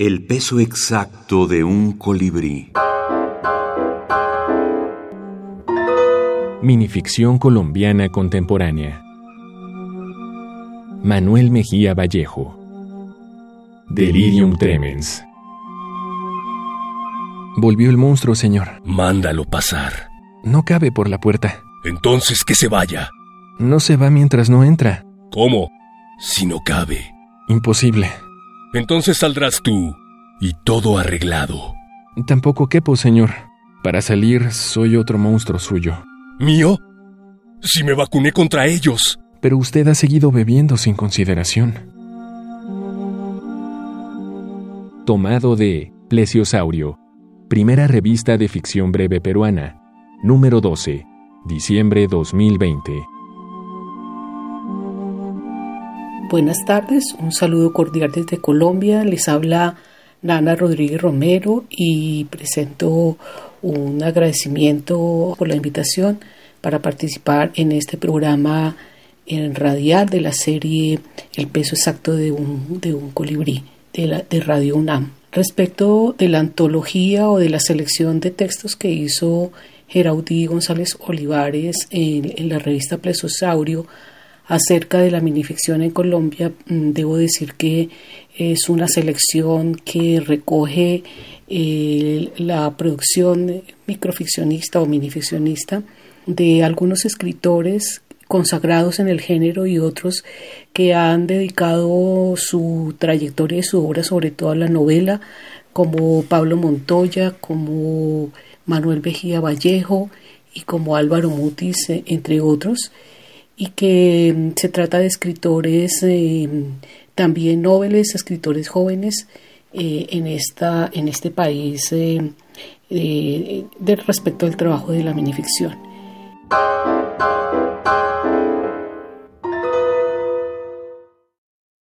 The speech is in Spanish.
El peso exacto de un colibrí. Minificción colombiana contemporánea. Manuel Mejía Vallejo. Delirium Tremens. Volvió el monstruo, señor. Mándalo pasar. No cabe por la puerta. Entonces que se vaya. No se va mientras no entra. ¿Cómo? Si no cabe. Imposible. Entonces saldrás tú. Y todo arreglado. Tampoco quepo, señor. Para salir soy otro monstruo suyo. ¿Mío? Si me vacuné contra ellos. Pero usted ha seguido bebiendo sin consideración. Tomado de Plesiosaurio, primera revista de ficción breve peruana, número 12, diciembre 2020. Buenas tardes, un saludo cordial desde Colombia. Les habla Nana Rodríguez Romero y presento un agradecimiento por la invitación para participar en este programa en radial de la serie El peso exacto de un, de un colibrí de, la, de Radio UNAM. Respecto de la antología o de la selección de textos que hizo Geraudí González Olivares en, en la revista Plesosaurio acerca de la minificción en Colombia, mm, debo decir que es una selección que recoge eh, la producción microficcionista o minificcionista de algunos escritores consagrados en el género y otros que han dedicado su trayectoria y su obra sobre todo a la novela, como Pablo Montoya, como Manuel Vejía Vallejo y como Álvaro Mutis, eh, entre otros y que mm, se trata de escritores eh, también nobles, escritores jóvenes eh, en, esta, en este país de respecto al trabajo de la minificción.